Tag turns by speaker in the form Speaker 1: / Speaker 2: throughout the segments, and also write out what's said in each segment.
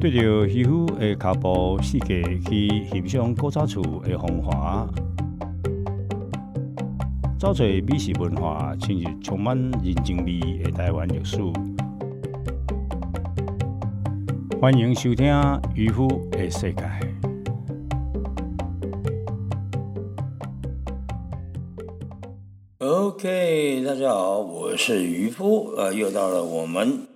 Speaker 1: 对着渔夫的脚步世界去欣赏古早厝的风华，找找美食文化，进入充满人情味的台湾历史。欢迎收听《渔夫的世界》。OK，大家好，我是渔夫，呃，又到了我们。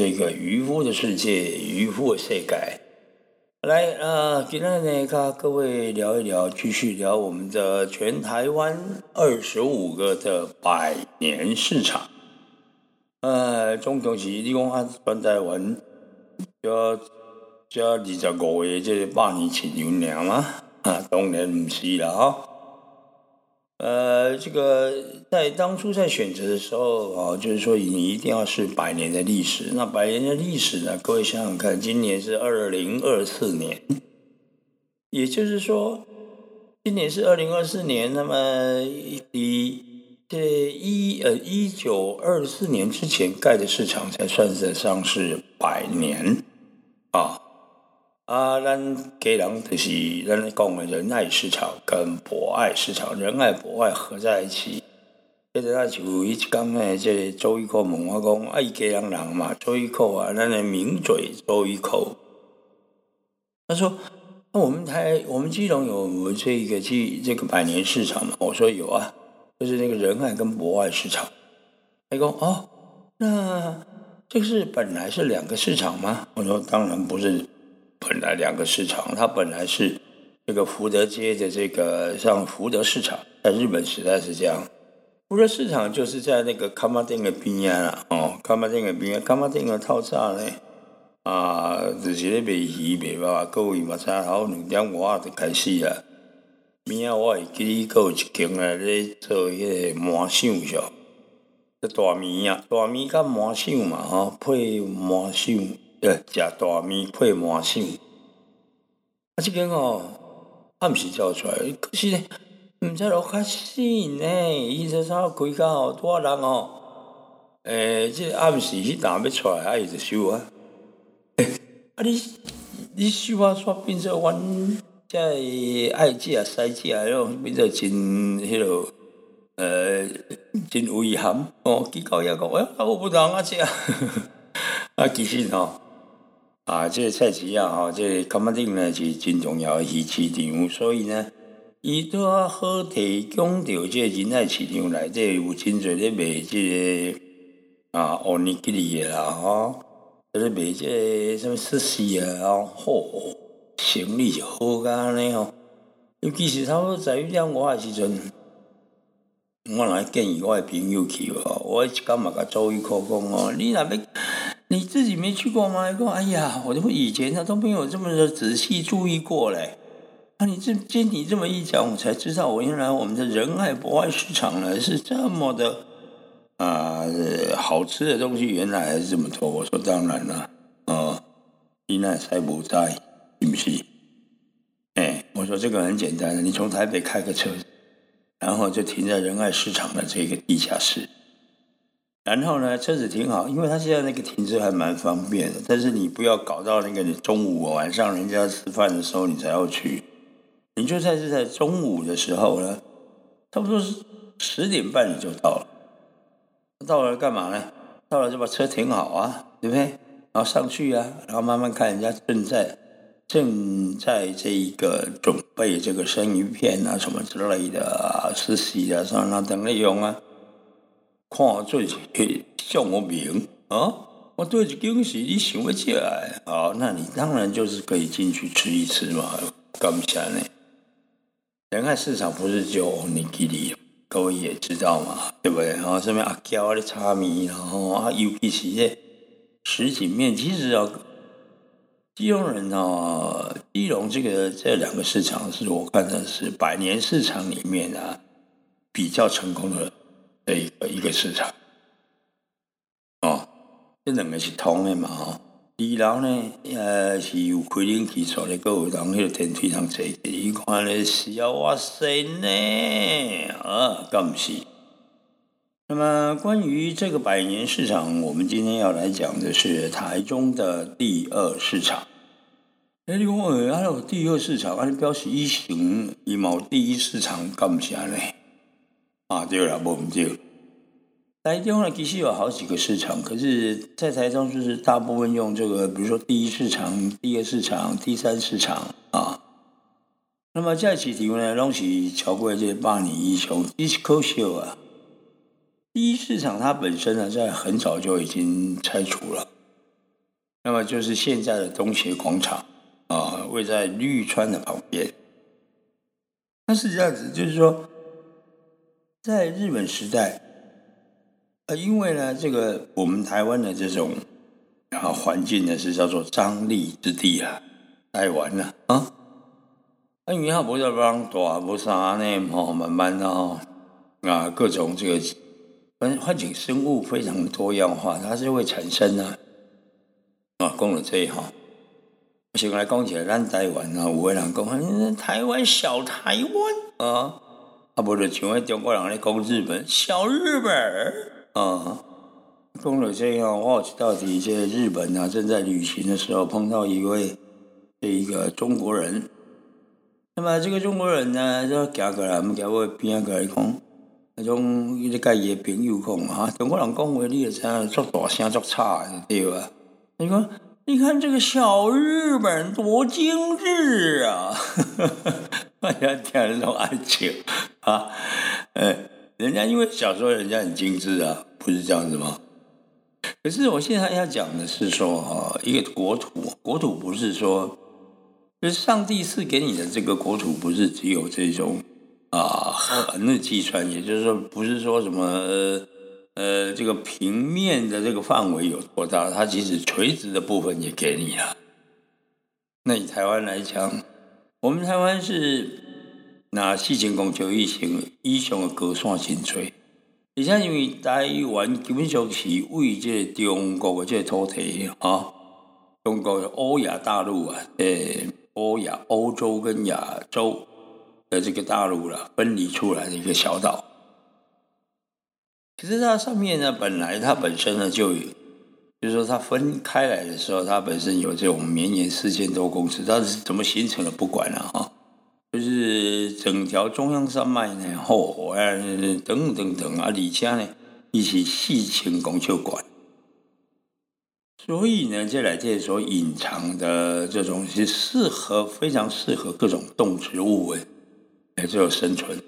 Speaker 1: 这个渔夫的世界，渔夫的世界，来啊！今天呢，跟各位聊一聊，继续聊我们的全台湾二十五个的百年市场。呃，总共是你讲啊，全台湾要要二十五个这百年市场。了吗？啊，当然不是了哈。呃，这个在当初在选择的时候啊，就是说你一定要是百年的历史。那百年的历史呢？各位想想看，今年是二零二四年，也就是说，今年是二零二四年。那么，以这一呃一九二四年之前盖的市场才算得上是百年啊。啊，咱家人就是咱讲的仁爱市场跟博爱市场，仁爱博爱合在一起。接着他就一讲呢，这周一口问我讲，啊，伊家人人嘛，周一口啊，咱的名嘴周一口。他说，那我们台我们基隆有这个基这个百年市场嘛？我说有啊，就是那个仁爱跟博爱市场。他讲哦，那这是本来是两个市场吗？我说当然不是。本来两个市场，它本来是这个福德街的这个像福德市场，在日本时代是这样。福德市场就是在那个卡马丁的边啊，哦，卡马丁的边，卡马丁的套餐呢，啊，就是咧卖鱼卖肉，各位嘛，差好两点外就开始啊。明仔，我会记哩，搁有一间啊咧做迄个麻香小，这大面啊，大面甲麻香嘛，吼，配麻香。呃，食大米配麻香，啊，这间哦，暗时叫出来，可是呢，毋知落较新呢，伊说啥开到哦，多人哦，诶，这暗时迄单要出来，啊，伊就收啊，啊，你你收啊，煞变做阮即爱食啊、西食啊，迄种变做真迄落，呃，真危险哦，几高也讲，哎，我不当啊食，啊，其实吼。啊，这个菜市啊，哈，这个干嘛丁呢是真重要的市场，所以呢，伊都要好提供到这人爱市场内底有真侪咧卖这个啊，奥尼吉里啦，哈，咧卖这个什么寿司啊，吼，生意就好干呢吼。尤其是差不多十一点外时阵，我来建议我的朋友去哦，我一干嘛甲做一口讲哦，你若要。你自己没去过吗？说哎呀，我都以前他都没有这么的仔细注意过嘞。啊，你这经你这么一讲，我才知道，我原来我们的仁爱博爱市场呢是这么的啊，好吃的东西原来还是这么多。我说当然了，啊，你那才不在，是不是？哎，我说这个很简单的，你从台北开个车，然后就停在仁爱市场的这个地下室。然后呢，车子停好，因为他现在那个停车还蛮方便的。但是你不要搞到那个你中午晚上人家吃饭的时候你才要去，你就算是在中午的时候呢，差不多是十点半你就到了。到了干嘛呢？到了就把车停好啊，对不对？然后上去啊，然后慢慢看人家正在正在这一个准备这个生鱼片啊什么之类的啊，实习啊什么等内容啊。看做是向我名啊！我对着惊喜，你想不起来啊？那你当然就是可以进去吃一吃嘛。干不下呢？人爱市场不是就你给你，各位也知道嘛，对不对？然后这边阿娇的茶米，然后啊，尤其是这实景面，其实啊，基隆人啊，基隆这个这两个市场是我看的是百年市场里面啊比较成功的。的一个一个市场，哦，这两个是通的嘛，哦，二楼呢，呃，是有开冷气出来，各有人迄个电梯上坐，一看咧是要哇塞呢，啊，咁是。那么关于这个百年市场，我们今天要来讲的是台中的第二市场。哎，你讲诶，还有第二市场，啊，表示以前伊冇第一市场干唔安呢？啊，对啦，无唔对。台中呢，其实有好几个市场，可是，在台中就是大部分用这个，比如说第一市场、第二市场、第三市场啊。那么在起题呢，拢是超过这八年以上，一是可惜啊。第一市场它本身呢，在很早就已经拆除了。那么就是现在的东协广场啊，位在绿川的旁边。它是这样子，就是说，在日本时代。呃，因为呢，这个我们台湾的这种啊环境呢，是叫做张力之地啊，台湾了啊。那云号不是帮大不啥呢？哦，慢慢的哦，啊，各种这个环环境生物非常多样化，它是会产生呢啊，讲了这一行，先来讲起来，咱台湾啊，有个人讲，台湾小台湾啊，啊，不是像那中国人咧讲日本小日本。啊，讲了这样，我到底在日本啊，正在旅行的时候碰到一位这一个中国人。那么这个中国人呢，就行过来，我们叫我边过来讲，那种一直跟伊的朋友讲啊，中国人讲话你也知影，作大声作差，对吧？你说，你看这个小日本多精致啊！大家听那种爱情啊，哎。人家因为小时候人家很精致啊，不是这样子吗？可是我现在要讲的是说啊，一个国土，国土不是说，就是上帝赐给你的这个国土，不是只有这种啊横的计算，也就是说，不是说什么呃这个平面的这个范围有多大，它其实垂直的部分也给你了。那以台湾来讲，我们台湾是。那四千公尺以上以上的高山真多，而且因为台湾基本上是为这中国的这土地啊，中国欧亚大陆啊，呃，欧亚欧洲跟亚洲的这个大陆了分离出来的一个小岛。其实它上面呢，本来它本身呢就，就是说它分开来的时候，它本身有这种绵延四千多公尺，它是怎么形成的不管了哈。整条中央山脉呢，吼，啊，等等等啊，而且呢，一起四千公尺管，所以呢，这来这所隐藏的这种是适合非常适合各种动植物的来这生存，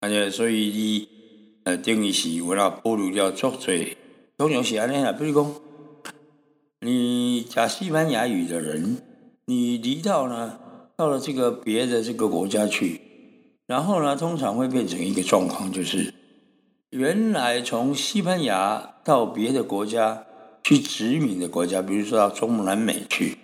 Speaker 1: 而且所以你呃，等于是为了保留了作最，通常是安尼啊，比如讲，你讲西班牙语的人，你离到呢？到了这个别的这个国家去，然后呢，通常会变成一个状况，就是原来从西班牙到别的国家去殖民的国家，比如说到中南美去，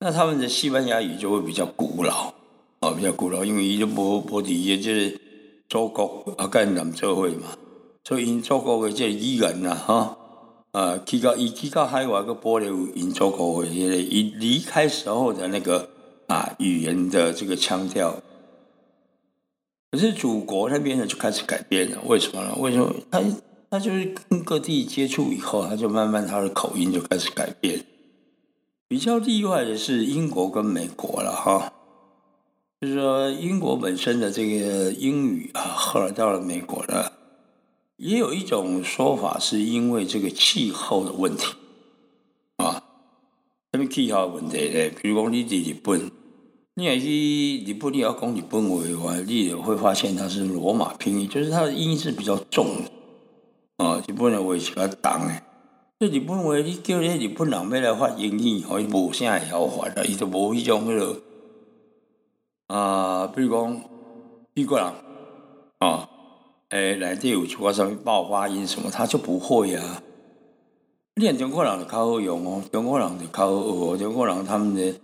Speaker 1: 那他们的西班牙语就会比较古老啊，比较古老，因为伊就波波底也就是祖国啊，干南社会嘛，所以因祖国的这语言呐，哈啊，去到伊去到海外个保留因祖国的伊离开时候的那个。啊，语言的这个腔调，可是祖国那边呢就开始改变了。为什么呢？为什么他他就是跟各地接触以后，他就慢慢他的口音就开始改变。比较例外的是英国跟美国了哈，就是说英国本身的这个英语啊，后来到了美国了，也有一种说法是因为这个气候的问题啊，什么气候问题呢？比如讲你在日本。你也去日本，你要讲日本话的话，你也会发现它是罗马拼音，就是它的音是比较重的啊。日本的话是较重的，所以日本话你叫那日本人要来发英语，可以无啥会晓发的，伊都无迄种迄个啊，比如讲美国人啊，诶，内底有出个什么爆发音什么，他就不会啊。你看中国人就较好用哦，中国人就较好学哦，中国人他们的。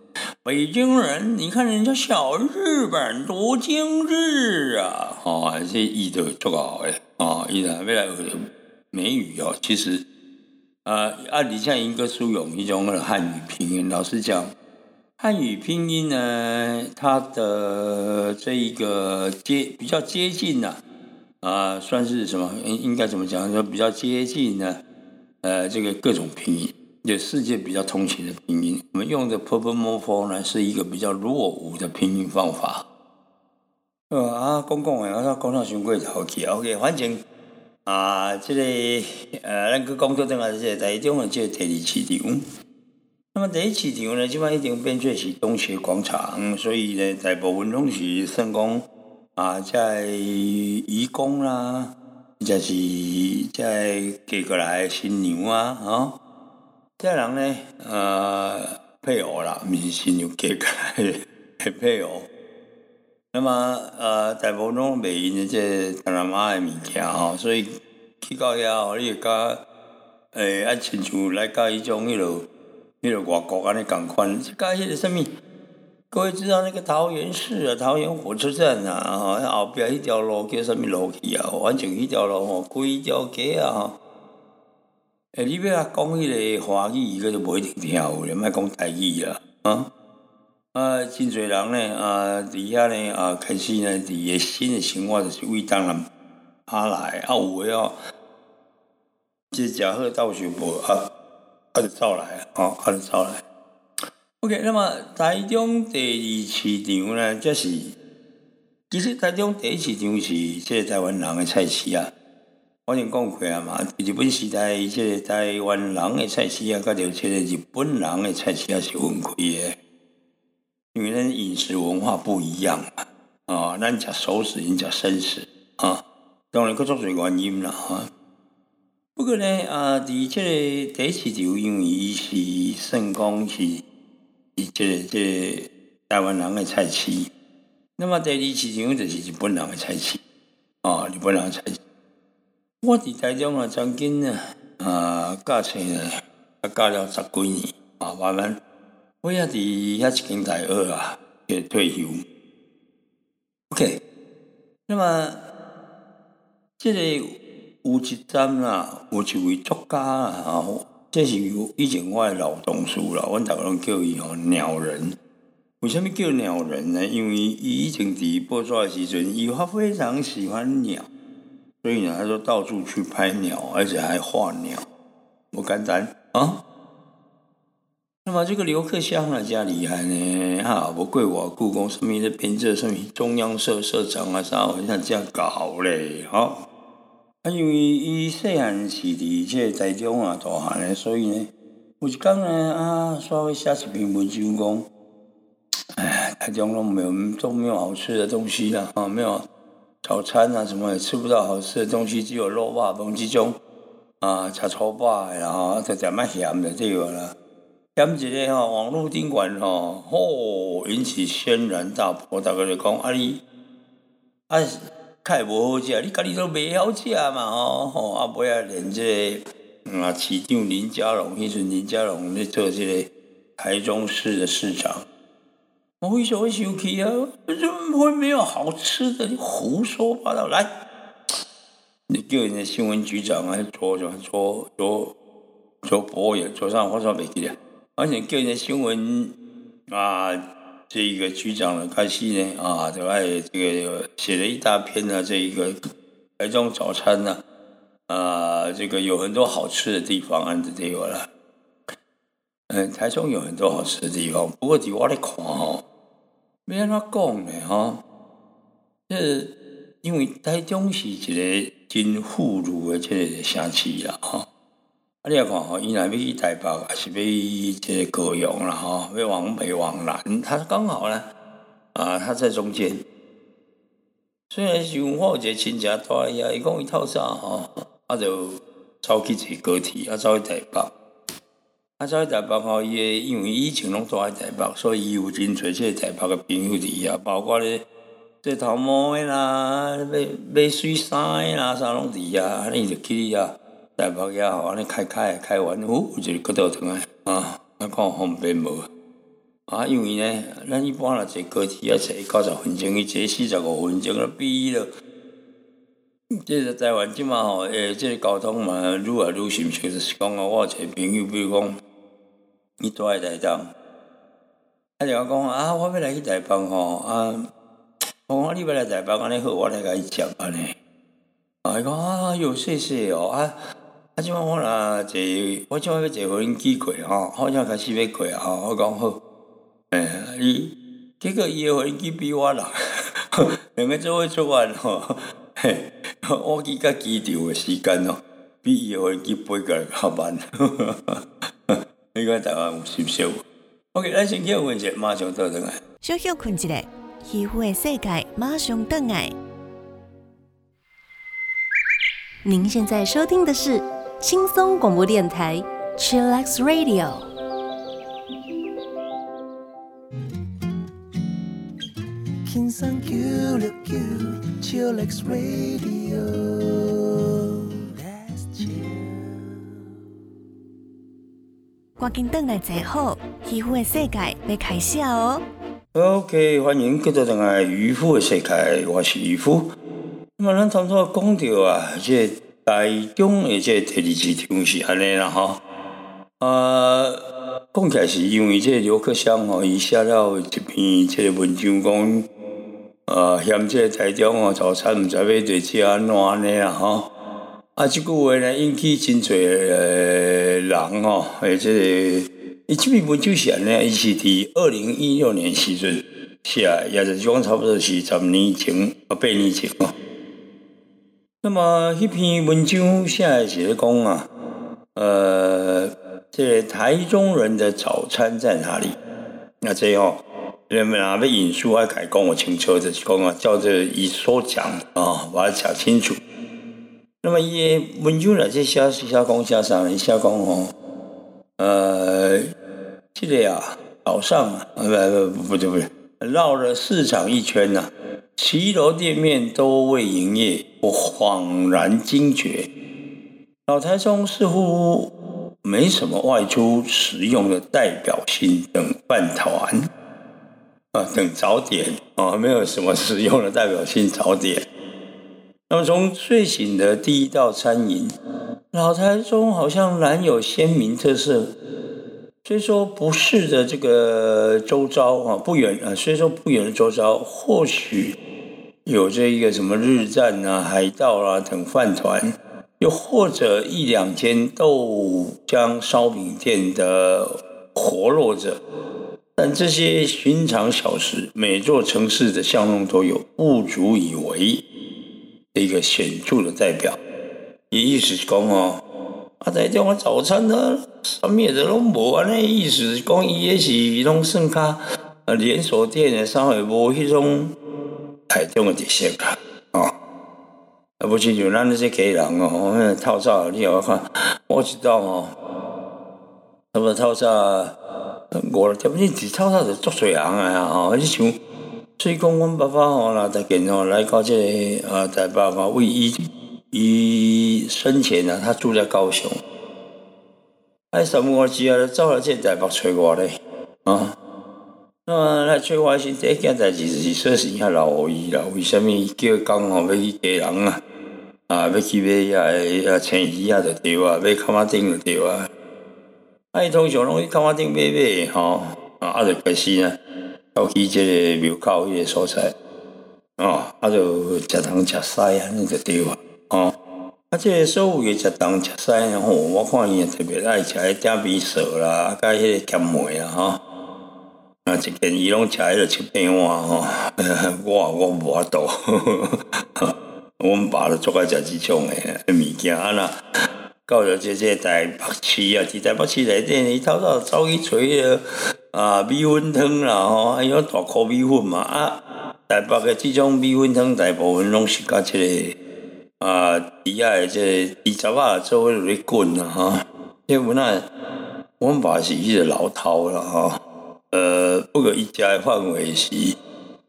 Speaker 1: 北京人，你看人家小日本多精致啊！啊，这译的足好诶！啊，译的未来美语哦，其实啊，按你像一个书用一种汉语拼音，老实讲，汉语拼音呢，它的这一个接比较接近呐，啊，算是什么？应应该怎么讲？说比较接近呢？呃，这个各种拼音。也世界比较通行的拼音。我们用的 purple morpho 呢，是一个比较落伍的拼音方法。呃啊，讲讲诶，我讲到伤过头去，OK，反正啊，这个呃，咱去讲到等下这个台中的这第二市场。那么第一市场呢，即摆已经变做是东协广场，所以呢，大部分拢是算讲啊，在义工啦，就是在寄过来新娘啊，吼，这人呢，呃，配偶啦，毋是新娘寄过来的 配偶。那么呃，大部分拢卖因的这大人妈的物件吼，所以去到遐吼，你会甲诶，啊，亲像来甲迄种迄落。迄个外国安尼共款，即甲迄个什物？各位知道那个桃园市啊，桃园火车站啊，吼，后壁迄条路叫什物路去啊？反正迄条路吼，规条街啊，吼。诶，你要讲迄个华语，伊个就无一定听有咧，莫讲台语啊，啊，啊，真侪人呢，啊，伫遐呢，啊，开始呢，伫个新的生活就是为当然阿来，啊，有诶哦，即食好倒是无啊。啊，就走来啊，啊，就走来。OK，那么台中第二市场呢，就是其实台中第一市场是即台湾人的菜市啊。我先讲过啊嘛，日本时代即个台湾人的菜市啊，甲着即个日本人的菜市啊是分开的，因为咱饮食文化不一样嘛。啊，咱食熟食，因食生食啊，当然各种原因啦，哈。不过呢，啊，伫即个第一市场，因为伊是算讲是，是即个即个台湾人的菜市。那么第二市场就是日本人的菜市，啊，日本人菜市。我伫台中啊，曾经啊，啊，教册呢，啊，教了十几年，啊，慢慢，我也伫遐一间大学啊，去退休。OK，那么，即个。有一站啦，有一位作家啊，吼，这是以前我的老同事啦，阮逐个拢叫伊吼鸟人。为什么叫鸟人呢？因为伊以前伫播出的时阵，伊他非常喜欢鸟，所以呢，他就到处去拍鸟，而且还画鸟，不简单啊。那么这个刘克襄啊，加厉害呢，哈，不贵我故宫什么的编制，什么中央社社长啊，啥好像这样搞嘞，哈。啊，因为伊细汉是伫即个台中啊大汉的，所以呢，有一工呢啊，稍微写一篇文章讲，哎，台中都没有都没有好吃的东西啦，啊，没有早餐啊，什么也吃不到好吃的东西，只有肉霸东西中啊，吃粗饱的，然后再食蛮咸的这个啦，咸一个吼，网络顶管吼，吼引起轩然大波，大家就讲啊你啊。太无好食，你家己都袂晓食嘛吼吼，啊不要连这啊市长林佳龙，迄阵林佳龙咧做这个台中市的市长，我为什么会生气啊？怎么会没有好吃的？你胡说八道！来，你叫人家新闻局长啊，做做做做做播也做啥？我啥袂记得，而且叫人家新闻啊。这一个局长呢，开始呢啊，就爱这个写了一大篇呢，这一个台中早餐呢，啊，这个有很多好吃的地方，啊这个了。嗯，台中有很多好吃的地方，不过伫我咧看吼，没安怎讲呢哈。这因为台中是一个真富裕的这个城市啊哈。你来看吼，伊若要去台北，还是要去这个高雄啦吼，要往北往南，他刚好呢，啊，他在中间。虽然是我有一个亲戚住喺遐，伊讲伊透早吼，啊就走去坐高铁，啊走去台北。啊走去台北吼，伊诶因为以前拢住喺台北，所以伊有真侪即个台北嘅朋友伫遐，包括咧做头毛诶啦，买买水衫啦，啥拢伫遐，啊你就去遐。台北也好，安尼开开开完，哦，就是骨头疼啊！啊，看方便无？啊，因为呢，咱一般若坐高铁要坐九十分钟，伊坐四十五分钟了，比了。即个台湾即嘛吼，诶，即个交通嘛，愈来愈顺畅。就是讲啊，我一个朋友，比如讲，伊住喺台中，啊，就讲啊，我要来去台北吼，啊，我讲你要来台北，安尼好，我来甲伊接安尼。啊，伊讲啊，有谢谢哦，啊。啊，即满我若坐，我即满要坐无轮机过吼，好像开始要过吼，我讲好，哎，伊结果伊无轮机比我人，两个做伙出发吼，嘿，我记甲机场诶时间哦，比伊无轮机飞过来较慢，你讲台湾有接受？OK，咱先休困一下，马上倒转来。
Speaker 2: 小休困一下，皮肤的世界马上倒来。您现在收听的是轻松广播电台 Chillax Radio。
Speaker 3: 轻松 Q 六 Q Chillax Radio。
Speaker 2: 赶紧倒来坐好，皮肤的世界要开始哦。
Speaker 1: OK，欢迎继续登来渔夫的世界，我是渔夫。那么咱头拄讲到啊，这台中的这第二市场是安尼啦吼。呃，讲起来是因为这个刘克襄吼，伊写了一篇这个文章讲，呃，嫌这台中哦早餐毋知要对食安怎安尼啦吼。啊，即句话呢引起真侪人吼，诶，这个。伊即篇文章是安尼，伊是伫二零一六年时阵写，也是讲差不多是十年前啊八年前哦。那么迄篇文章写的是咧讲啊，呃，这个台中人的早餐在哪里？那这吼，人们啊要引述还改讲我清楚，就是讲啊，照着伊所讲啊，把它讲清楚。那么伊文章来这写写讲写啥呢？写讲吼。呃，这个呀，早上啊，不不不对不对，绕了市场一圈呐、啊，骑楼店面都未营业，我恍然惊觉，老台中似乎没什么外出食用的代表性等饭团啊，等早点啊，没有什么食用的代表性早点。那么从睡醒的第一道餐饮。老台中好像难有鲜明特色，虽说不是的这个周遭啊不远啊，虽说不远的周遭，或许有这一个什么日战啊、海盗啊等饭团，又或者一两间豆浆烧饼店的活络着，但这些寻常小食，每座城市的巷弄都有，不足以为一个显著的代表。伊意思是讲哦，啊，台中啊早餐啊，啥物都拢无安尼，意思是讲伊迄是拢算较啊连锁店的，啥会无迄种大众的特色啦，哦，啊，不亲像咱这些家人哦，那透早你有看，我知道哦，那么透早五六点，你伫透早就足侪人啊，吼，你像，所以讲阮爸爸吼，若逐件吼来到这个啊台北嘛，为伊。伊生前呢，他住在高雄。哎，什么我只啊，走来这台北找我嘞啊。那么来找我时，第一件代志是说是遐老伊啦，为什么叫讲吼要去家人啊？啊，要去买遐啊青鱼啊，就对啊，买卡马丁就对啊。啊，伊通常拢去卡马丁买买吼，啊，啊就开始呢，要去这个庙口迄个所在，哦，啊就食东食西啊，那就对啊。哦，啊，即个所有嘅食东食西吼，我看伊特别爱食迄点米趖啦，啊甲迄个咸糜啦，吼，啊，一件伊拢食迄个七片碗吼，我我无法度，阮爸都做爱食即种诶物件啊啦。到了这些台北市啊，伫台北市内底，伊透早走去找迄个啊米粉汤啦，吼，啊，迄大颗米粉嘛，啊，台北嘅即种米粉汤大部分拢是甲即、這個。啊，底下的这二十啊，做伙咧滚啦吼！因为那我们爸是迄个老饕啦，吼。呃，不过伊食的范围是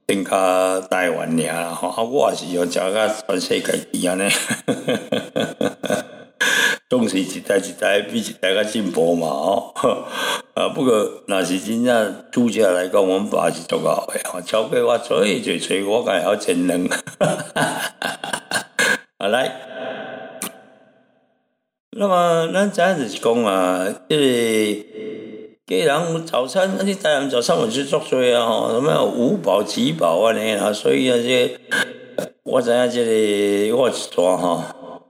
Speaker 1: 更加台湾尔啦，吼。啊，我也是要食甲全世界去安尼，总是一代一代比一代较进步嘛，哦。啊，不过若是真正煮食来讲，我们爸是足够的，吼。超过我做一做做，我敢晓煎两。啊来，那么咱这样子是讲啊，即个家人早餐，那你台人早餐我是做多啊吼，什么五饱几饱安尼啊，所以啊这我知影即个我一段吼，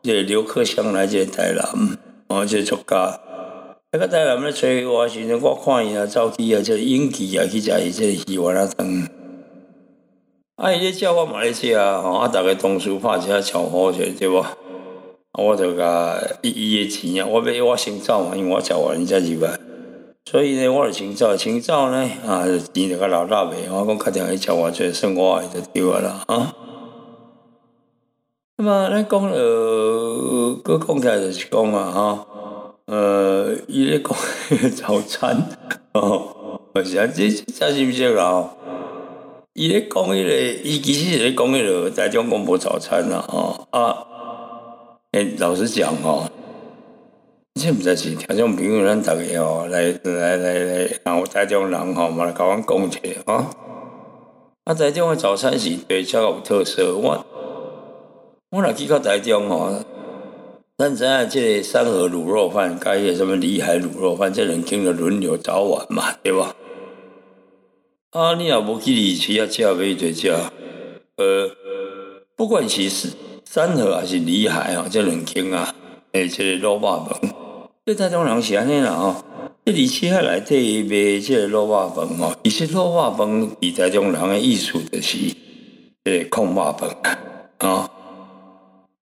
Speaker 1: 即个刘克襄来即个台南，哦，即个作家。啊，个台南咧找我时阵，我看伊啊走去啊，即个演技啊去食伊即个鱼丸仔汤。啊，伊咧叫我嘛咧食啊，吼啊，逐个同事拍一下招呼者对无？啊，我就甲伊伊诶钱啊，我要我先走嘛，因为我食完伊才入来。所以呢，我就先走，先走呢，啊，钱就较老大袂，我讲确定去食我做生活就对啊啦，啊。那么咱讲呃，搁讲起来就是讲啊，哈，呃，伊咧讲早餐哦，是啊，这这是毋是啦？吼，伊咧讲迄个，伊其实是咧讲迄个台中广播早餐啦，吼啊，诶，老实讲吼。这毋知是听种朋友，咱逐个吼来来来来，然后台中人吼嘛来甲阮讲者吼。啊，台中诶早餐是对较有特色。我我若去到台中吼，咱知影即个三和卤肉饭，甲迄个什么里海卤肉饭，这人经着轮流早晚嘛，对吧？啊，你若无去里奇啊，食要一食。呃，不管是三和还是里海啊，这两间啊，诶，即个卤肉饭。这台中人是安尼啦吼，这里七海内底卖这个卤肉饭吼，其实卤肉饭伫台中人的意思就是这个控肉饭啊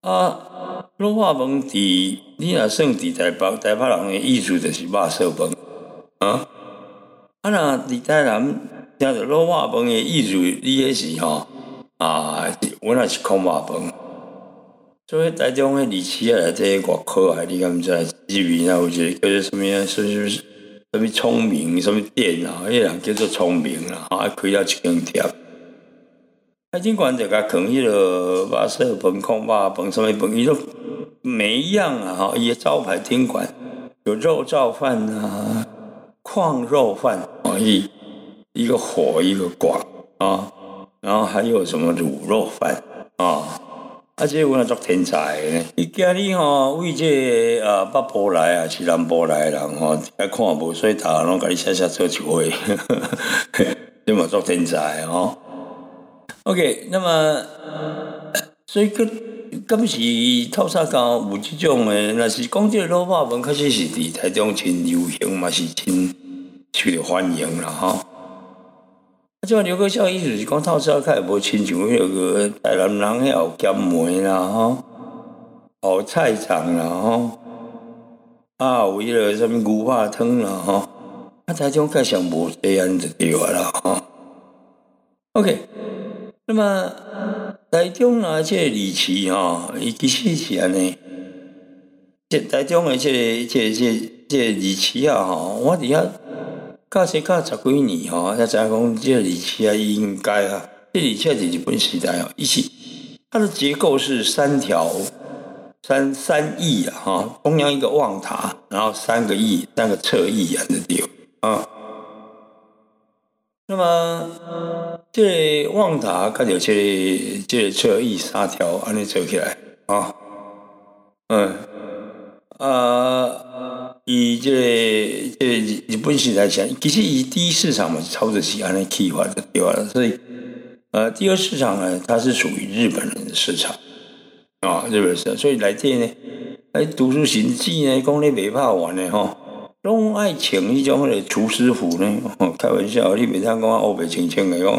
Speaker 1: 啊，卤肉饭伫你若算伫台北台北人的意思就是肉色饭啊，啊若伫台南听着卤肉饭的意思，你迄是吼啊，我那是控肉饭。所以台中诶，离市啊，这外口啊，你敢知？入面啊，有一个叫做什物啊？是是是？什物聪明？什物店啊？迄人叫做聪明啦，啊，开了一间店。啊，尽管这个坑迄个巴色饭、空巴饭、什么饭，伊都每一样啊，哈，伊招牌宾馆有肉燥饭啊，矿肉饭啊，一一个火一个广啊，然后还有什么卤肉饭啊？啊，这我也做天才呢。伊今日吼为这啊北部来啊，是南部来人吼，爱看无所以逐个拢甲你写写做一回，你嘛做天才吼。OK，那么 所以个今是透沙讲有即种诶，若是讲这个老话文，确实是伫台中真流行嘛，是真受欢迎啦吼。即个刘克孝意思是讲透早开无亲像迄个台南人遐有咸梅啦吼，有菜场啦吼，啊有迄个什物牛肉汤啦吼，啊台中介绍无这样就对啦吼。OK，那么台中啊，即个离奇吼，伊其实是安尼，即台中诶，即个即个即即离奇啊吼，我伫遐。教生教十几年吼，才知讲这个理器啊应该啊，这理器是日本时代哦，一起它的结构是三条三三翼啊哈，中央一个望塔，然后三个翼，三个侧翼啊的丢啊。那么这望塔跟着这这侧翼三条安尼走起来啊，嗯啊。以这这日本时代讲，其实以第一市场嘛，超着西安的计划的对吧？所以，呃，第二市场呢，它是属于日本人的市场啊，日本市场。所以来这呢，来读书行迹呢，讲你袂怕玩的哈，拢爱请一种的厨师傅呢。开玩笑，你袂当讲欧北请请的讲，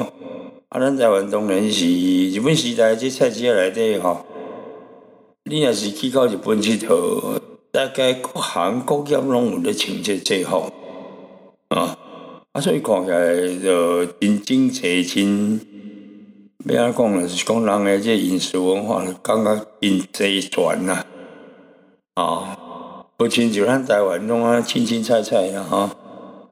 Speaker 1: 啊，咱台湾当然是日本时代这菜市来底哈，你若是去到日本去头。大概各行各业拢有咧请这这号啊，啊，所以看起来就真真齐真，要安讲咧？是讲人诶这饮食文化，感觉真齐全呐，啊，不亲像咱台湾弄啊青青菜菜啊，哈，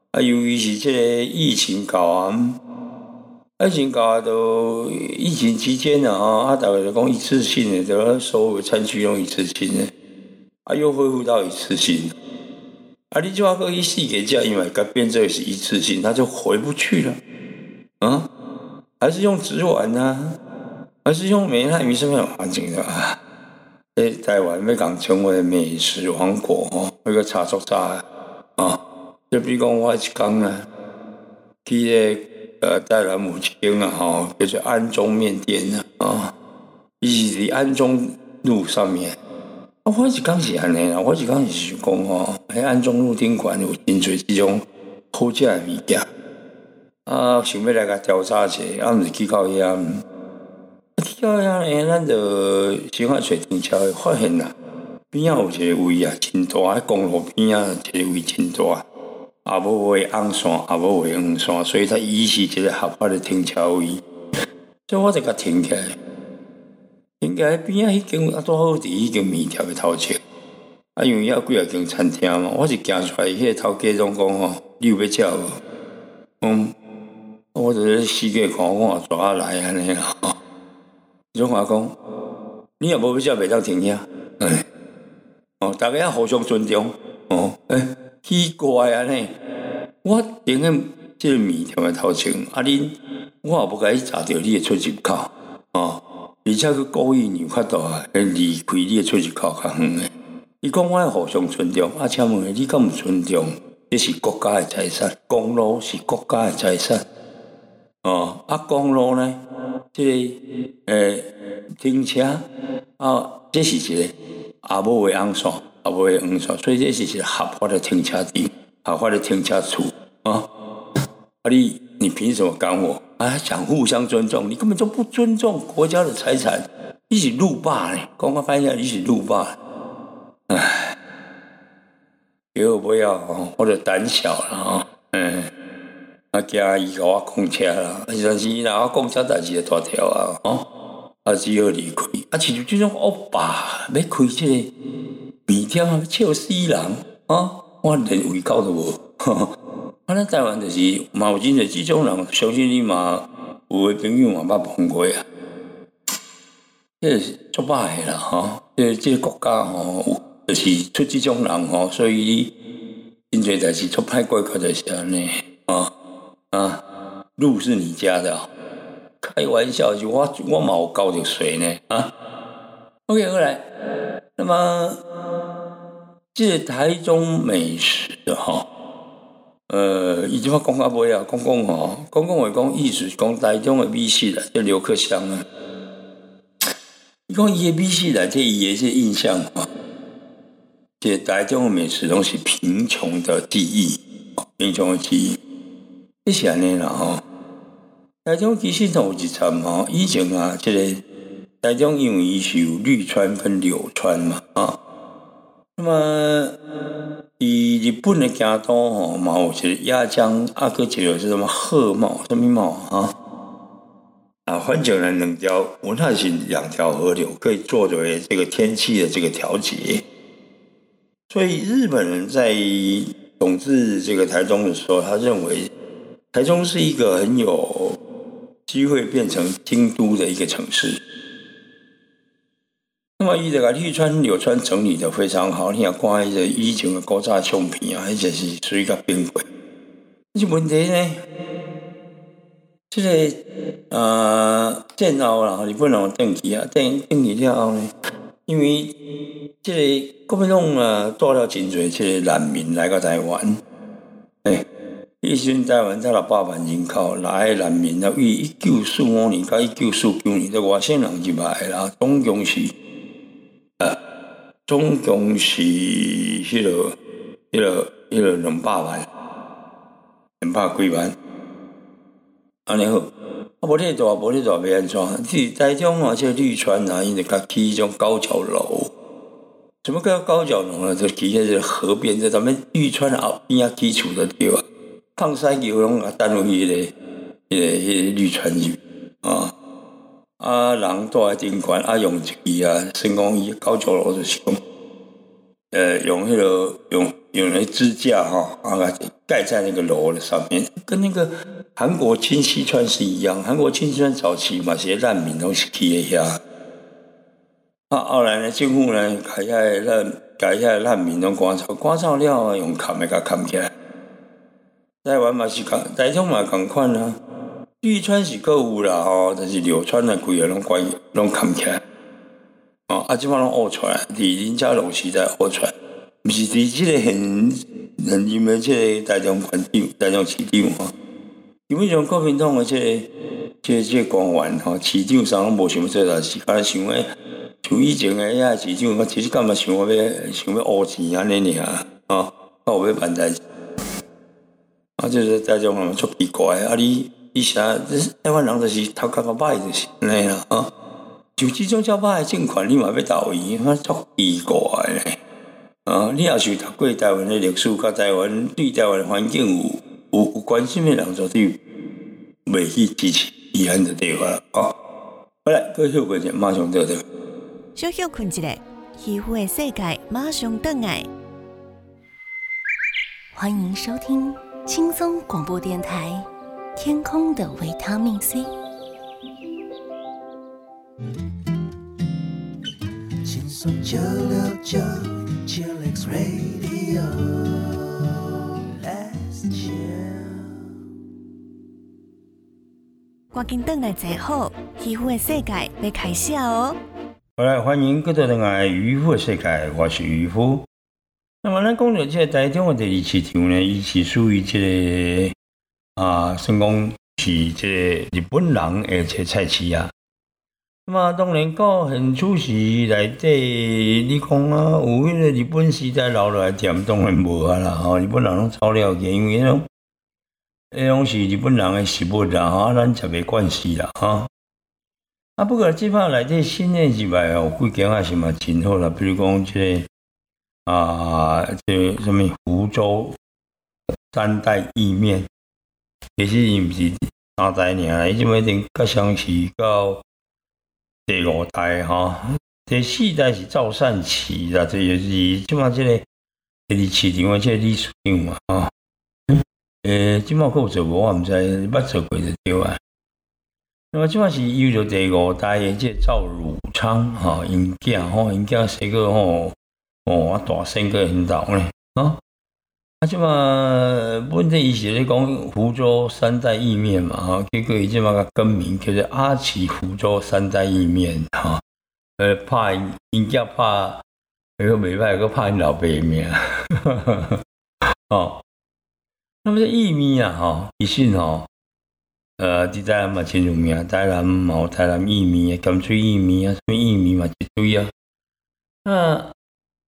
Speaker 1: 啊，由于是这个疫情搞啊，疫情搞啊，都疫情期间啊，啊，大概就讲一次性的，就所有餐具用一次性的。啊，又恢复到一次性，啊，你就话个一细给价，因为改变这个是一次性，它就回不去了，啊，还是用纸碗呢，还是用煤炭？于是很环境的啊，诶，台湾要讲成为美食王国哦，那个茶桌茶啊，就比如讲我一讲啊，去个呃台南母亲啊，哈，叫做安中面店啊，啊，伊是伫安中路上面。啊，我是讲是安尼啦，我是讲是想讲吼，喺安中路顶馆有真侪即种好食诶物件，啊，想要来甲调查者，啊，毋是去到遐，啊，去到遐诶，咱就先发找停车位，发现啦，边仔有一个位啊，真大，公路边仔一个位真大，也无画红线，也无画黄线，所以它伊是一个合法的停车位，所以我就甲停起来。应该边仔迄间啊，拄好伫迄间面条嘅头前，啊，因为遐几啊间餐厅嘛，我是行出来，迄个头家总讲吼，你有要食无？嗯，我就是四界看，我抓下来安尼啦。种话讲，你也无要食，袂当停遐。哎，哦，大家互相尊重。哦，哎，奇怪安尼，我顶个即个面条诶头前，啊恁，我也无甲伊查着你诶出入口，哦。而且佢故意让法度啊，离开你的出入口较远诶。伊讲我互相尊重，啊，请问你敢毋尊重？这是国家的财产，公路是国家的财产。哦，啊，公路呢？即个诶，停车啊，这是一个也无为红线，也无为黄线，所以这是一个合法的停车地，合法的停车处啊。啊，你你凭什么赶我？啊，讲互相尊重，你根本就不尊重国家的财产，一起路霸呢？刚刚发现一起路霸，唉，以后不要哦，或者胆小了啊，嗯，啊，惊伊甲我讲车啦，啊但是伊若我讲车代志就大条啊，哦，啊，只好离开。啊，其实即种恶霸要开这个面条啊，笑死人啊，我连胃口都无。啊，咱台湾就是嘛有真侪即种人，相信你嘛有诶朋友嘛捌碰过啊。即个作歹啦吼，即个即个国家吼，就是出即种人吼，所以真侪代志做歹过，可就是安尼啊啊，路是你家的，开玩笑，就我我嘛有交着税呢啊。OK，后来，那么即个台中美食的吼。呃，伊即摆讲到尾啊，讲讲哦，讲讲话讲意思，讲台中的美食的，叫刘克湘啊。伊讲伊的美食的，这伊的些印象啊，即台中的美食拢是贫穷的记忆，贫穷的记忆。这是安尼啦吼，台中其实有一层吼，以前啊，即个台中因为伊是有绿川跟柳川嘛啊，那么。以日本的加多吼，嘛有一个鸭江，啊，个一个是什么鹤茂，什么茂啊？啊，反正呢两条，我那是两条河流，可以作为这个天气的这个调节。所以日本人在统治这个台中的时候，他认为台中是一个很有机会变成京都的一个城市。那么伊这个绿川柳川整理的非常好，你看看伊个以前的古早相片啊，而且是属于个变轨。但是问题呢，这个呃建后啦，日本人登记啊，登登记了后呢，因为这个国民党啊带了真侪这个难民来到台湾，哎，以前台湾才六百万人口，来难民啊，于一九四五年到一九四九年，这外省人就来啦，总共是。总共是迄个、迄个、迄个两百万，两百几万。安尼好，啊，无咧大，无咧大，要安怎？是台中啊，即绿川啊，因为甲起迄种高脚楼。什么叫高脚楼呢？就起喺这河边，在咱们绿川啊边啊基础的地方，放山游拢啊，单位迄个、迄个、迄个绿川啊。啊，人住喺顶悬，啊，用一支啊，先讲伊高脚楼就是讲，呃，用迄个用用那支架哈，啊，盖在那个楼的上面，跟那个韩国清溪川是一样。韩国清溪川早期嘛，些难民都是起喺遐。啊，后来呢，政府呢，改遐难改遐难民拢关照，关照了，用砍来甲砍起来。台湾嘛是共，台中嘛共款啊。绿川是购物啦吼，但是柳川的规个拢关拢看起来，哦，啊，即摆拢挖出来，伫林家龙时代挖出来，毋是伫即个很很因为即个台中环境、台中市场吼，因为像国民党的即个即个即个官员吼，市场上拢无想做代志，敢想诶像以前诶遐市长，我其实干嘛想要想要乌钱安尼尔啊？我有要办代志，啊，就是大众人足奇怪，啊你你啥？台湾人就是头壳较歹，就是安尼啦啊。就即种较歹政权，你嘛要投伊，啊足奇怪咧。啊，你也是读过台湾诶历史，甲台湾对台湾环境有有有关心诶人，绝对袂去支持伊安的地方啦。哦，好来，各位小朋友，马上到这。
Speaker 2: 小休困一下，渔夫的世界马上登来。欢迎收听轻松广播电台《天空的维他命 C》。
Speaker 3: 轻松九六九九 X Radio Let's chill
Speaker 2: 赶紧登来坐好，渔夫的世界要开始哦。
Speaker 1: 好来，欢迎各位人来渔夫的世界，我是渔夫。那么，咱讲到这个台中的第二市场呢，伊是属于这个啊，算讲是这个日本人的这个菜市啊。那么，当然到现初时内底，你讲啊，有迄个日本时代留落来店，当然无啊啦。吼，日本人拢走了，因为迄种，迄种是日本人的食物啦，吼，咱食袂惯势啦，吼。啊，不过即摆内底新的入来哦，有几间也是嘛真好啦，比如讲即、个啊，即个什物福州三代意面，其实伊毋是三代尔，伊即摆已经甲湘市到第五代吼，第四代是赵善琪啦，这就是即摆即个第二市场的即个历史长嘛，吼。诶，即摆佫有做无？我毋知，捌做过就对啊。那么即摆是遇着第五代的即个赵汝昌吼，因囝吼，因囝生个吼，哦，我大声个很大咧，啊，啊即嘛本地伊是咧讲福州三代意面嘛，啊，结果伊即嘛个更名叫做阿奇福州三代意面，吼，呃，怕因因囝拍，迄个袂歹，佮拍因老爸的名，哦，那么这意面啊，吼，其实吼。呃，伫台南嘛真有名，台南嘛有台南意面啊，咸水意面啊，什么意面嘛一堆啊。那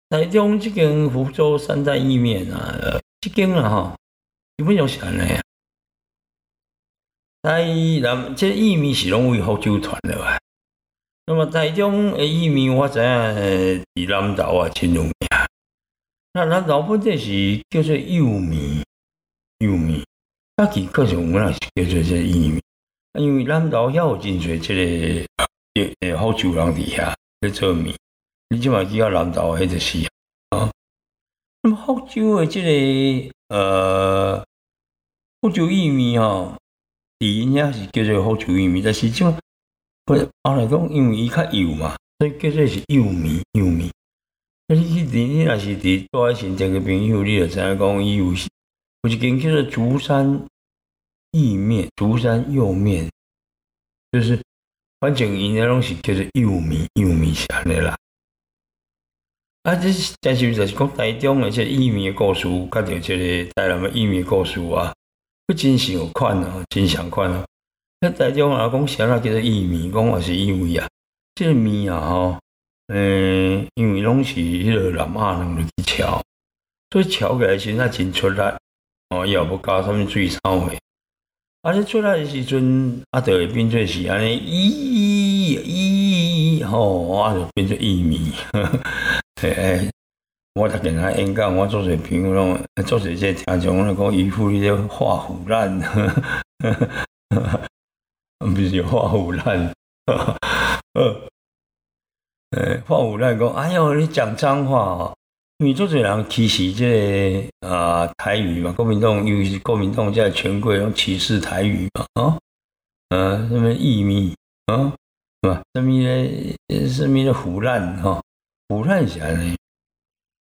Speaker 1: 台中即间福州三代意面啊，即间啊吼，基本上是安尼啊。台南这意面是拢为福州传的吧？那么台中的意面我知影，伫南投啊真有名。那南投本地是叫做幼面，幼面。啊，其各种我也是叫做这意面，因为南投遐有真侪即个诶诶福州人伫遐咧做面，你即马去到南投迄就是啊。那么福州的即个呃福州意面吼，伫因遐是叫做福州意面，但是即马不后来讲，因为伊较油嘛，所以叫做是幼面幼面。啊，你去伫你若是伫住喺新店嘅朋友，你就知影讲伊有。有一间叫做竹山意面，竹山釉面，就是反正因那拢是叫做釉面，釉面是安尼啦。啊，这但是就是讲台中的这意面的故事，甲着这个台南的意面故事啊，不真相款啊，真相款啊。那台中啊讲啥啦叫做意面，讲也是因为啊，这个面啊吼，嗯，因为拢是迄个南亚人去炒，所以炒起来时那真出来。哦，伊也无加什物水草诶，啊，你出来诶时阵，啊，就会变做是安尼，咦咦，吼，啊，就变做薏米，嘿，我逐个来演讲，我做者朋友拢，做者即听众拢讲，渔夫你咧画虎烂，毋是画虎烂，呃，诶，画虎烂讲，哎哟，你讲脏话哦。因为做侪人歧视这啊台语嘛，国民党尤其是国民党在全国拢歧视台语嘛，啊，嗯，什么意密啊，是吧？什么咧？什么咧？腐烂哈，腐烂是安尼。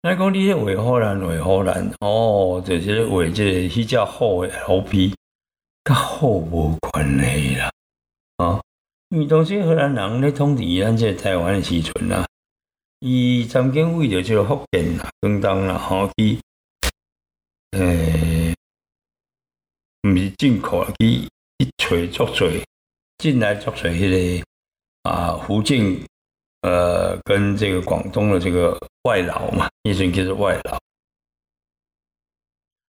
Speaker 1: 那讲你咧话好难，话好难哦，就是话这迄只好诶 LP，甲好无关系啦，啊，因为当时荷兰人咧统治咱这台湾诶时阵啊。伊曾经为着即个福建啦、广东啦，吼去，诶，毋是进口啦，去去找作做，进来作做迄个啊福建呃，跟这个广东的这个外劳嘛，一阵叫做外劳。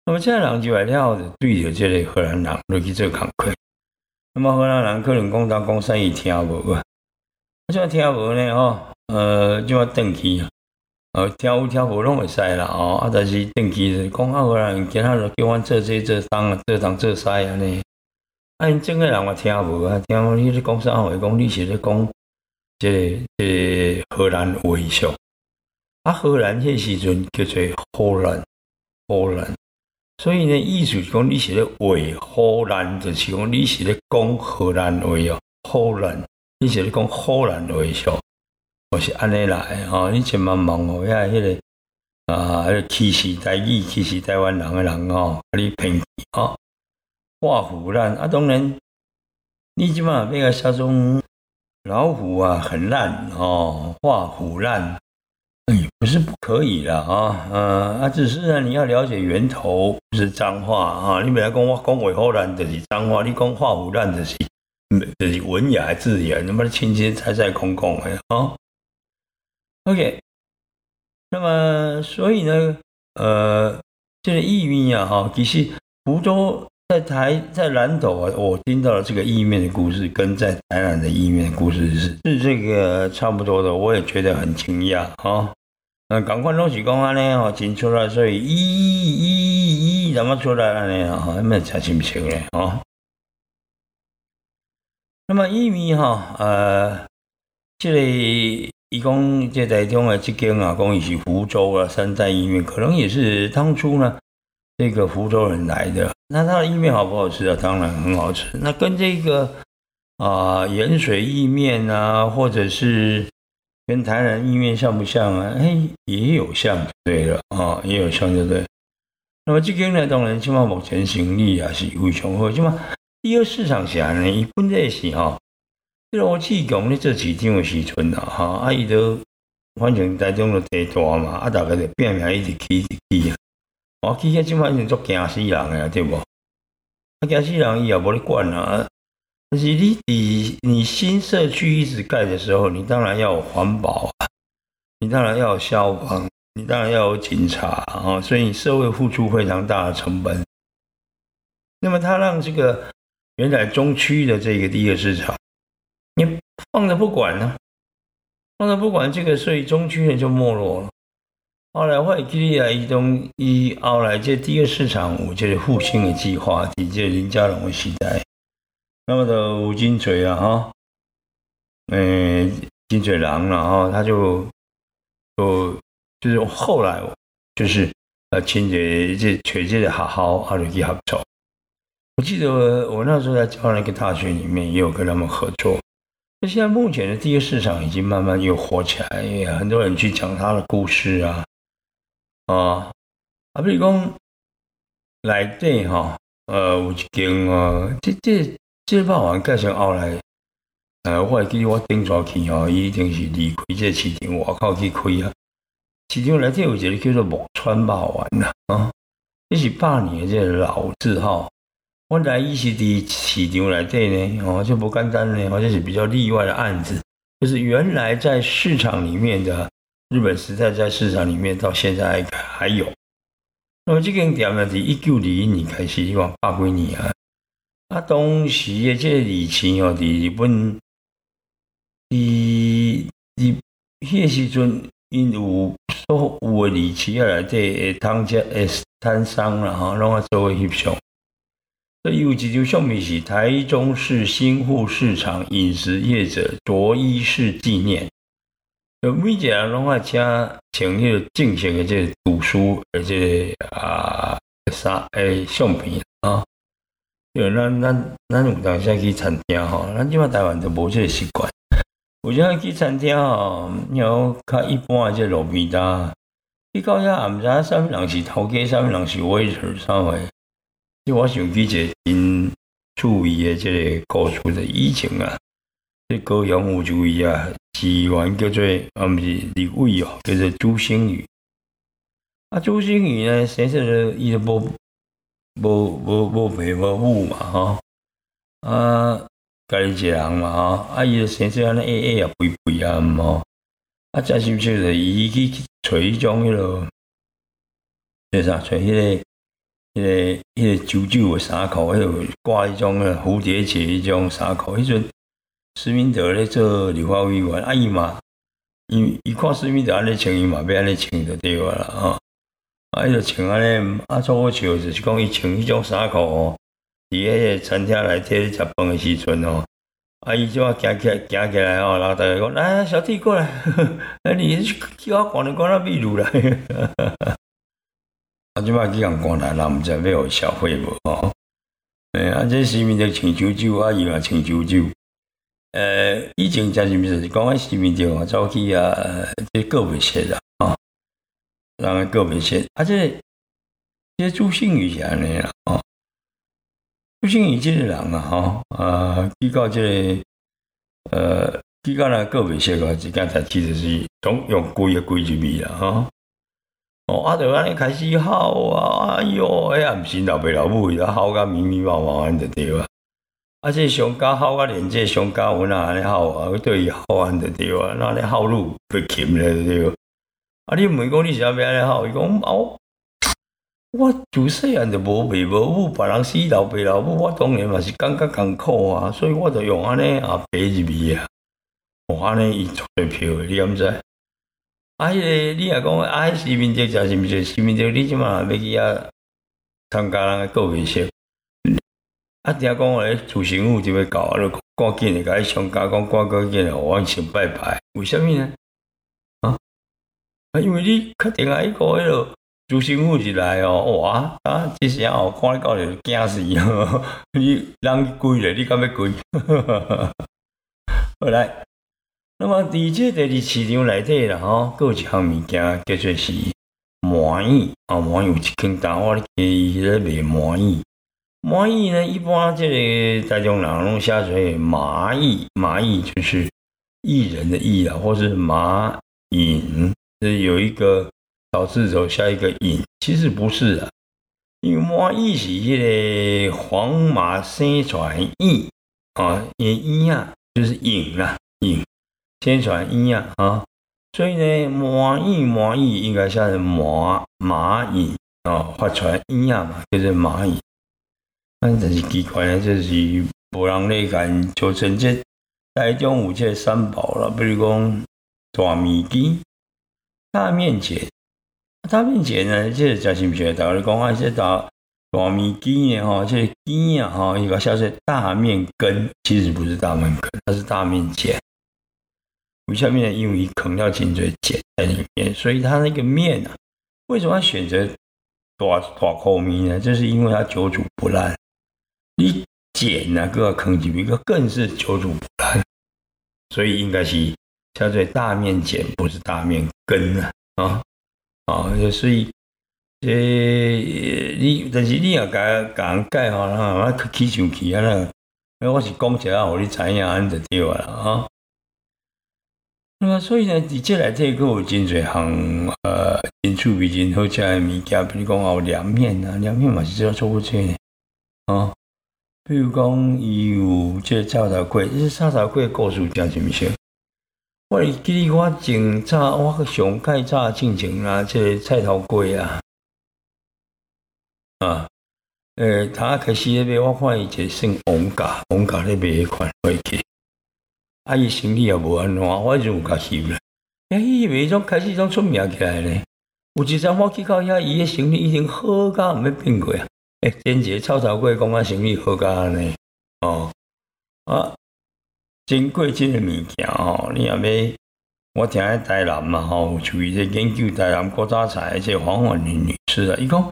Speaker 1: 那么这人就来了，就对着这个荷兰人落去做工课。那么荷兰人可能讲当讲生意听无啊，啊，怎听无呢？吼，呃，怎啊登去啊？呃，听有听无拢会使啦，哦，啊，但是登去讲啊，荷兰人今仔日叫阮做这做当做当做西安尼。啊，因整个人我听无啊，听你咧讲啥话？讲你是咧讲这这荷兰话上，啊，荷兰迄时阵叫做荷兰，荷兰。所以呢，意思是讲你是咧话荷兰，就是讲你是咧讲荷兰话哦，荷兰，你是咧讲荷兰话上，我是安尼来吼，你千万忙哦，遐迄个啊，迄个歧视台语、歧视台湾人诶人吼，甲你偏见吼。画虎烂啊！当然，你即马那个小种老虎啊，很烂哦，画虎烂，哎，不是不可以了啊，嗯啊，只是呢，你要了解源头，不是脏话啊。你本来讲我讲话虎烂就是脏话，你讲画虎烂就是就是文雅字眼，那么轻轻踩踩空空的啊。OK，那么所以呢，呃，这个意蕴啊，哈，其实福州。在台在南斗啊，我听到了这个意面的故事，跟在台南的意面的故事是是这个差不多的，我也觉得很惊讶啊。嗯，赶快东起公安呢哦，进出来所以一一一怎么出来安尼啊？哈，没查清楚嘞啊。那么意面哈，呃，这里一共在台中的这间啊，讲伊是福州啊三代意面，可能也是当初呢。这个福州人来的，那他的意面好不好吃啊？当然很好吃。那跟这个啊盐水意面啊，或者是跟台南意面像不像啊？哎，也有像，对了啊，也有像，对不对？那么这个呢，当然起码目前生意也是非常好。起码第二市场下呢，一般在是哈，这个我去讲呢，这市场的时阵啊，哈，啊伊都反正台中都地大嘛，啊大概就拼命一直去一直去。我去遐即摆已经足惊死人诶，对无？啊，惊死人伊也无咧管啊。但是你你你新社区一直盖的时候，你当然要有环保啊，你当然要有消防，你当然要有警察啊，所以你社会付出非常大的成本。那么他让这个原来中区的这个第一个市场，你放着不管呢，放着不管，这个所以中区呢就没落了。后来我记得啊，伊种伊后来这第一个市场有这个复兴的计划，伫这林家龙的时代，那么的吴金锤啊哈，诶金锤郎了哈，他就就就是后来就是呃亲自这全这的好好啊，就去合作。我记得我那时候在教那个大学里面也有跟他们合作。那现在目前的第一个市场已经慢慢又火起来，也很多人去讲他的故事啊。啊，啊，比如讲内底吼，呃，有一间啊，这这这肉丸介绍后来，呃，我会记得我顶早去吼，伊一定是离开这市场外口去开啊。市场内底有一个叫做木川肉丸呐，啊，这是百年的这个老字号。我来伊是伫市场内底呢，哦，就不简单呢，好像是比较例外的案子，就是原来在市场里面的。日本时代在市场里面到现在还还有，那么这个店呢，是一九二一年开始，往百几年啊。啊，当时的这礼钱哦，伫日本，伫伫迄个时阵，因有所有的礼钱啊，内底会摊家会摊商啦，哈，拢啊做为翕相。所以有一张相片是台中市新户市场饮食业者着衣式纪念。每一个人拢爱请请迄个正式的这读书，而且啊，啥诶相片啊，因为咱咱咱有当时去餐厅吼，咱即马台湾就无这个习惯。有阵去餐厅吼，然后较一般的这路边摊，你到遐也毋知啥物人是头家，啥物人是 waiter 啥货。因为我想起一个真注意的这个故事的以前啊，这高雄有注意啊。起源叫做啊，毋是李伟哦，叫做朱星宇。啊，朱星宇呢，生出来伊就无无无无爸无母嘛，吼啊，家己一个人嘛，吼啊，伊就生安尼矮矮啊，肥肥啊，毋吼啊，真心笑就伊去找迄种迄落，即啥？找迄个、迄个、迄个九九的衫裤，迄个挂迄种蝴蝶结迄种衫裤。迄阵施明德咧做立法委员，啊伊嘛，伊伊看施明德安尼穿，伊嘛要安尼穿就对个啦，吼。啊，伊就穿安尼，啊，做好笑就是讲伊穿迄种衫裤吼，伫迄个餐厅内底咧食饭的时阵吼。啊！伊即马行起来，行起来吼，然后大家讲：来，小弟过来，啊，你去我管你管到秘鲁来。啊，即马去人管来，咱毋知要互消费无吼？诶，啊，这市民就穿九九，啊，伊嘛穿九九。诶，以前真是毋是讲啊，市民就啊走去啊，这个别色啦，啊，人个别色，啊，这这朱姓宇是安尼啦，哦。朱姓宇即个人啊，吼，啊，比较即个，呃，比较呢个别些个，即刚才其实是总用贵个贵入味啦，吼。哦，啊，就安尼开始吼啊，哎哟，哎呀，毋是老爸老母，伊吼甲咪咪毛毛安就对啊。啊，这上家吼甲连这上家文啊，安尼吼啊，对伊好安就对啊，那咧好路被欠咧对。啊，你问讲你是安要安尼吼，伊讲哦。我自细汉就无爸无母，别人死老爸老母，我当然嘛是感觉艰苦啊，所以我就用安尼啊白入味啊，我安尼伊最票，你敢知？啊，迄个你若讲啊，市民节真是毋是市民节？你即马要去啊参加人诶告别式，啊，听讲诶，主席府就要到啊，就赶紧诶，甲伊上家讲赶紧诶，我先拜拜。为虾米呢？啊？啊，因为你确定啊，伊个迄落。朱新富是来哦，哇！啊，即时候看你到就惊死哦！你人跪咧，你敢要跪？好来，那么第二第二市场内底啦，吼，有一项物件叫做是满意啊，满意有一间大我咧咧卖满意。蚂蚁呢，一般这个大众人拢下水蚂蚁，蚂蚁就是艺人的艺啊，或是蚂蚁，是有一个。导致走下一个引，其实不是啊，因为蚂蚁是迄个黄马生传蚁啊，引啊就是引啊引，宣传印啊啊，所以呢，蚂蚁蚂蚁应该像是蚂蚂蚁啊，发传印啊嘛，就是蚂蚁。但是奇怪呢，就是无人咧敢就直接带种有这三宝了，比如讲大面鸡、大面筋。大面筋呢，即个真是毋是大家讲啊，即大大面筋呢，吼，这筋啊，吼，一个叫做大面根，其实不是大面根，它是大面筋。为什么呢？因为啃掉颈椎碱在里面，所以它那个面啊，为什么要选择大大口面呢？就是因为它久煮不烂。你碱呢，个啃进去，个更是久煮不烂，所以应该是叫做大面碱，不是大面根啊，啊。啊，所以，诶，你但是你也甲甲人解吼，啊，起上去啊，那我是讲一下，互你知影安就对啊，啊。那么，所以呢，伫即内底个有真侪项，呃，真趣味、真好食诶物件，比如讲哦，凉面啊，凉面嘛是做做不出呢，啊。比如讲，伊有即炒头粿，即炒头粿故事讲是毋是？我记得我前早我上盖早进前啦，即个菜头粿啊，啊，诶，他开始咧卖，我看伊一个姓王家，王家咧卖迄款回去，啊，伊生意也无安怎，我就有甲收咧。诶，伊卖种开始种出名起来咧，有一阵我去到遐，伊诶生意已经好甲毋要变过啊！诶，前一个臭头粿讲啊，生意好甲安尼，哦，啊。真贵真诶物件哦，你也要我听喺台南嘛吼，属于在研究台南国家菜，即黄婉玲女士啊，伊讲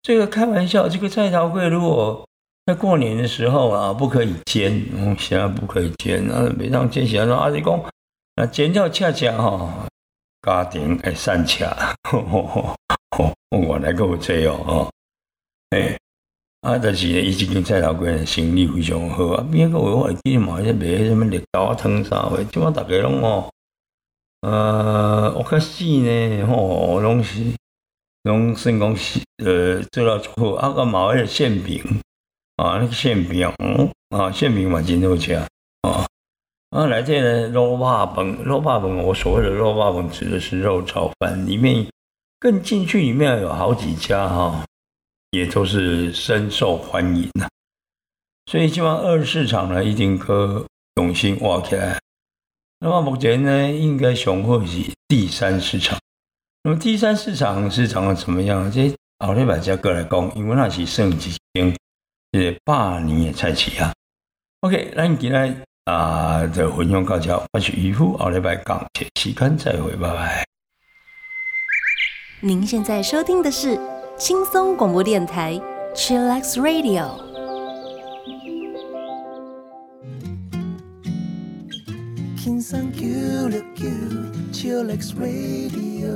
Speaker 1: 这个开玩笑，这个菜头粿如果在过年的时候啊，不可以煎，嗯，现在不可以煎啊，每当煎起来说啊，你讲那煎掉恰恰吼，家庭会散恰，我来个这哦，哦，诶。啊，但是呢，伊即间菜头粿生意非常好啊。边个话我会记嘛？迄卖迄什么绿豆汤啥话，即马大家拢哦，呃，我较死呢吼，拢是拢算讲是呃做了足好。啊，个嘛迄个馅饼啊，那个馅饼啊，馅饼嘛真好食啊。啊，来这呢肉霸本，肉霸本，我所谓的肉霸本指的是肉炒饭，里面更进去里面有好几家哈，也都是深受欢迎的。所以，希望二市场呢，一定可用心挖起来。那么目前呢，应该雄厚是第三市场。那么第三市场是长得怎么样？这后礼拜再过来讲，因为那是剩几间，是百年的菜市啊。OK，那你今天啊的分享到这，我是渔夫，后礼拜讲，时间再会，拜拜。
Speaker 2: 您现在收听的是轻松广播电台 Chillax Radio。
Speaker 3: 轻松九六九 Chillax Radio